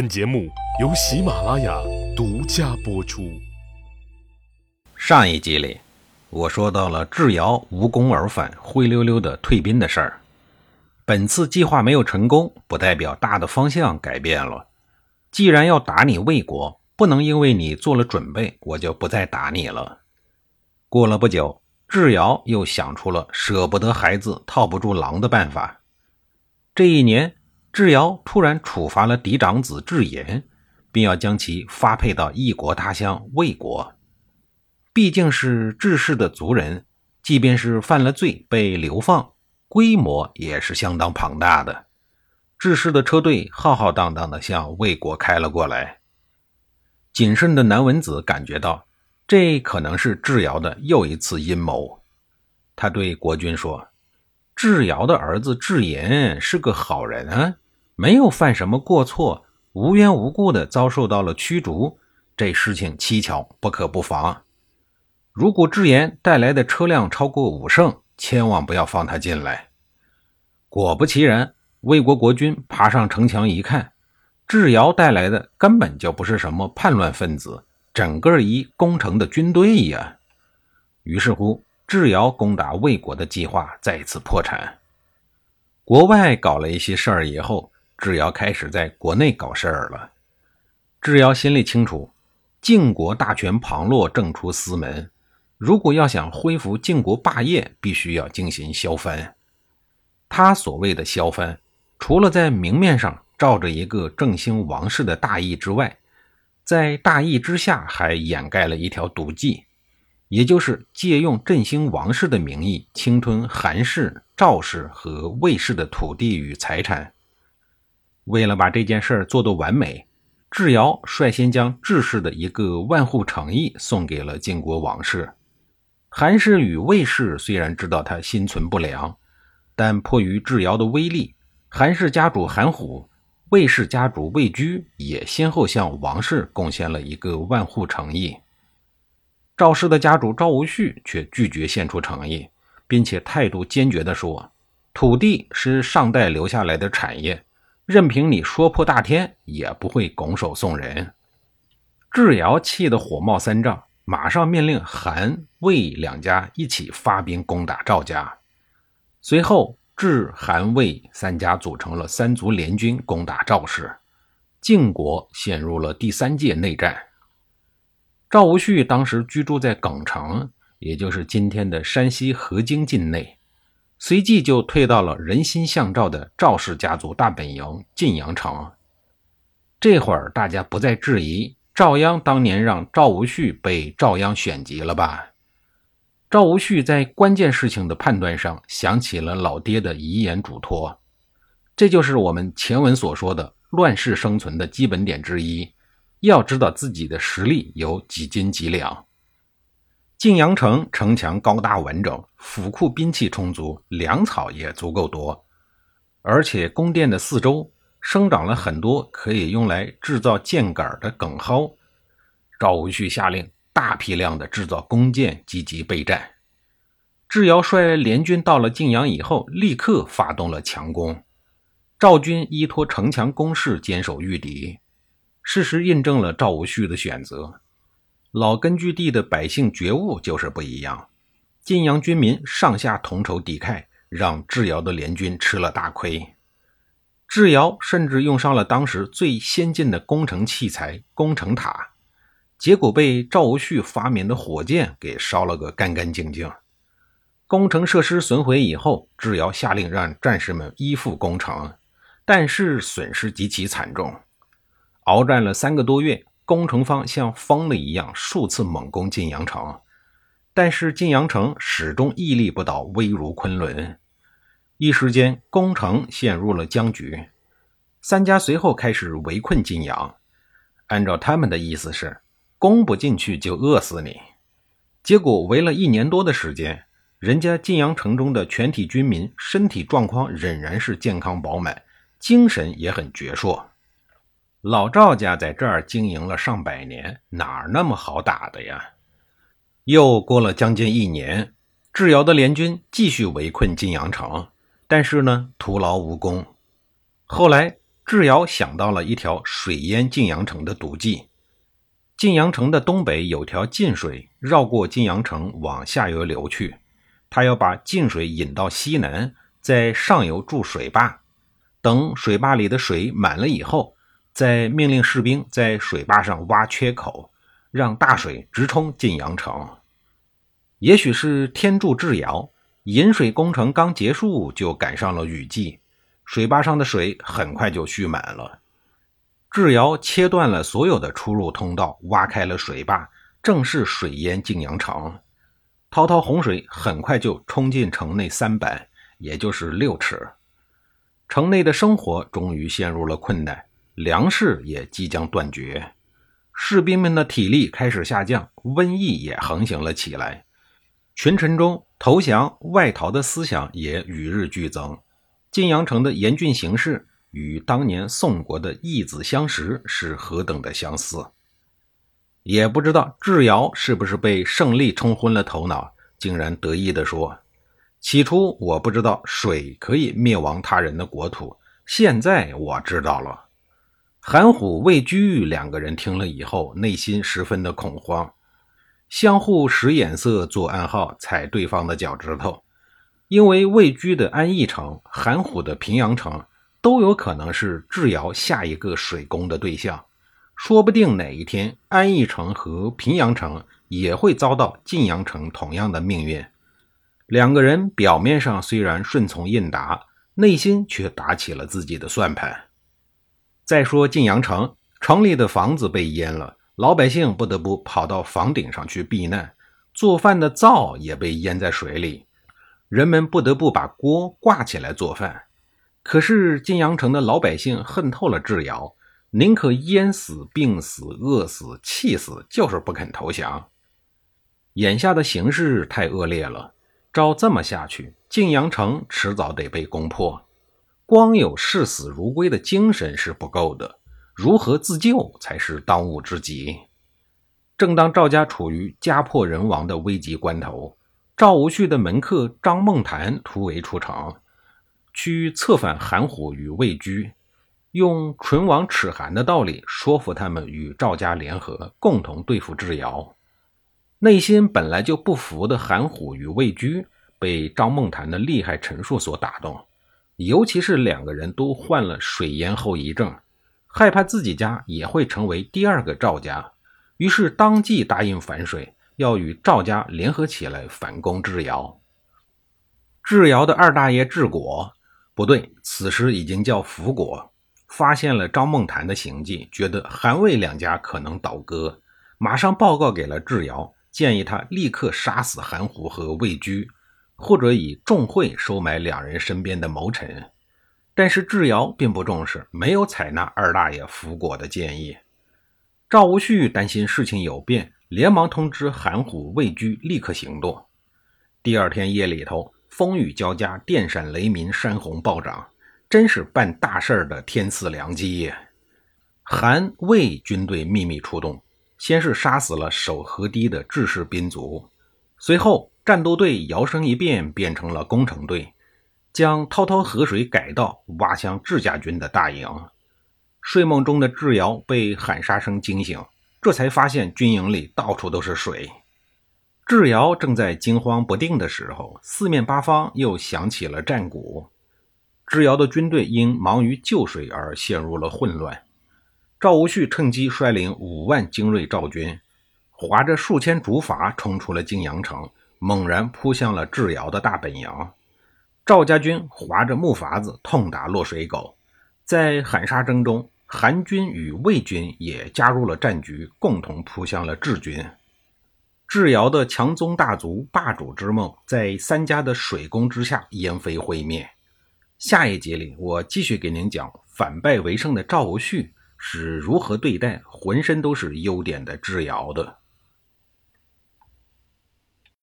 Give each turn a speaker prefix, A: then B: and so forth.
A: 本节目由喜马拉雅独家播出。
B: 上一集里，我说到了智瑶无功而返、灰溜溜的退兵的事儿。本次计划没有成功，不代表大的方向改变了。既然要打你魏国，不能因为你做了准备，我就不再打你了。过了不久，智瑶又想出了舍不得孩子套不住狼的办法。这一年。智瑶突然处罚了嫡长子智延，并要将其发配到异国他乡魏国。毕竟是智氏的族人，即便是犯了罪被流放，规模也是相当庞大的。智氏的车队浩浩荡荡地向魏国开了过来。谨慎的南文子感觉到，这可能是智瑶的又一次阴谋。他对国君说。智瑶的儿子智言是个好人啊，没有犯什么过错，无缘无故的遭受到了驱逐，这事情蹊跷，不可不防。如果智言带来的车辆超过五胜，千万不要放他进来。果不其然，魏国国君爬上城墙一看，智瑶带来的根本就不是什么叛乱分子，整个一攻城的军队呀。于是乎。智瑶攻打魏国的计划再次破产。国外搞了一些事儿以后，智瑶开始在国内搞事儿了。智瑶心里清楚，晋国大权旁落，正出私门。如果要想恢复晋国霸业，必须要进行削藩。他所谓的削藩，除了在明面上罩着一个振兴王室的大义之外，在大义之下还掩盖了一条毒计。也就是借用振兴王室的名义，侵吞韩氏、赵氏和魏氏的土地与财产。为了把这件事做得完美，智瑶率先将智氏的一个万户诚意送给了晋国王室。韩氏与魏氏虽然知道他心存不良，但迫于智瑶的威力，韩氏家主韩虎、魏氏家主魏居也先后向王室贡献了一个万户诚意。赵氏的家主赵无恤却拒绝献出诚意，并且态度坚决地说：“土地是上代留下来的产业，任凭你说破大天，也不会拱手送人。”智瑶气得火冒三丈，马上命令韩、魏两家一起发兵攻打赵家。随后，智、韩、魏三家组成了三族联军攻打赵氏，晋国陷入了第三届内战。赵无恤当时居住在耿城，也就是今天的山西河津境内，随即就退到了人心向赵的赵氏家族大本营晋阳城。这会儿大家不再质疑赵鞅当年让赵无恤被赵鞅选集了吧？赵无恤在关键事情的判断上想起了老爹的遗言嘱托，这就是我们前文所说的乱世生存的基本点之一。要知道自己的实力有几斤几两。晋阳城城墙高大完整，府库兵器充足，粮草也足够多，而且宫殿的四周生长了很多可以用来制造箭杆的梗蒿。赵无恤下令大批量的制造弓箭，积极备战。智瑶率联军到了晋阳以后，立刻发动了强攻。赵军依托城墙工事坚守御敌。事实印证了赵无恤的选择。老根据地的百姓觉悟就是不一样。晋阳军民上下同仇敌忾，让智瑶的联军吃了大亏。智瑶甚至用上了当时最先进的工程器材——工程塔，结果被赵无恤发明的火箭给烧了个干干净净。工程设施损毁以后，智瑶下令让战士们依附攻城，但是损失极其惨重。鏖战了三个多月，攻城方像疯了一样，数次猛攻晋阳城，但是晋阳城始终屹立不倒，危如昆仑。一时间，攻城陷入了僵局。三家随后开始围困晋阳，按照他们的意思是，攻不进去就饿死你。结果围了一年多的时间，人家晋阳城中的全体军民身体状况仍然是健康饱满，精神也很矍铄。老赵家在这儿经营了上百年，哪儿那么好打的呀？又过了将近一年，智瑶的联军继续围困晋阳城，但是呢，徒劳无功。后来，智瑶想到了一条水淹晋阳城的毒计。晋阳城的东北有条晋水，绕过晋阳城往下游流去。他要把晋水引到西南，在上游筑水坝。等水坝里的水满了以后，再命令士兵在水坝上挖缺口，让大水直冲晋阳城。也许是天助智瑶，引水工程刚结束就赶上了雨季，水坝上的水很快就蓄满了。智瑶切断了所有的出入通道，挖开了水坝，正式水淹晋阳城。滔滔洪水很快就冲进城内三百，也就是六尺。城内的生活终于陷入了困难，粮食也即将断绝，士兵们的体力开始下降，瘟疫也横行了起来。群臣中投降外逃的思想也与日俱增。晋阳城的严峻形势与当年宋国的义子相识是何等的相似。也不知道智瑶是不是被胜利冲昏了头脑，竟然得意地说。起初我不知道水可以灭亡他人的国土，现在我知道了。韩虎、魏居两个人听了以后，内心十分的恐慌，相互使眼色，做暗号，踩对方的脚趾头。因为魏居的安邑城、韩虎的平阳城都有可能是智瑶下一个水攻的对象，说不定哪一天安邑城和平阳城也会遭到晋阳城同样的命运。两个人表面上虽然顺从应答，内心却打起了自己的算盘。再说晋阳城，城里的房子被淹了，老百姓不得不跑到房顶上去避难，做饭的灶也被淹在水里，人们不得不把锅挂起来做饭。可是晋阳城的老百姓恨透了智瑶，宁可淹死、病死、饿死、气死，就是不肯投降。眼下的形势太恶劣了。照这么下去，晋阳城迟早得被攻破。光有视死如归的精神是不够的，如何自救才是当务之急。正当赵家处于家破人亡的危急关头，赵无恤的门客张梦谈突围出城，去策反韩虎与魏居，用唇亡齿寒的道理说服他们与赵家联合，共同对付智瑶。内心本来就不服的韩虎与魏居，被张梦谈的厉害陈述所打动，尤其是两个人都患了水淹后遗症，害怕自己家也会成为第二个赵家，于是当即答应反水，要与赵家联合起来反攻智瑶。智瑶的二大爷智果，不对，此时已经叫福果，发现了张梦谈的行迹，觉得韩魏两家可能倒戈，马上报告给了智瑶。建议他立刻杀死韩虎和魏居，或者以重贿收买两人身边的谋臣。但是智瑶并不重视，没有采纳二大爷福果的建议。赵无恤担心事情有变，连忙通知韩虎、魏居立刻行动。第二天夜里头，风雨交加，电闪雷鸣，山洪暴涨，真是办大事儿的天赐良机。韩魏军队秘密出动。先是杀死了守河堤的智氏兵卒，随后战斗队摇身一变，变成了工程队，将滔滔河水改道，挖向智家军的大营。睡梦中的智瑶被喊杀声惊醒，这才发现军营里到处都是水。智瑶正在惊慌不定的时候，四面八方又响起了战鼓。智瑶的军队因忙于救水而陷入了混乱。赵无恤趁机率领五万精锐赵军，划着数千竹筏冲出了晋阳城，猛然扑向了智瑶的大本营。赵家军划着木筏子痛打落水狗，在喊杀声中，韩军与魏军也加入了战局，共同扑向了智军。智瑶的强宗大族霸主之梦，在三家的水攻之下烟飞灰灭。下一集里，我继续给您讲反败为胜的赵无恤。是如何对待浑身都是优点的智瑶的？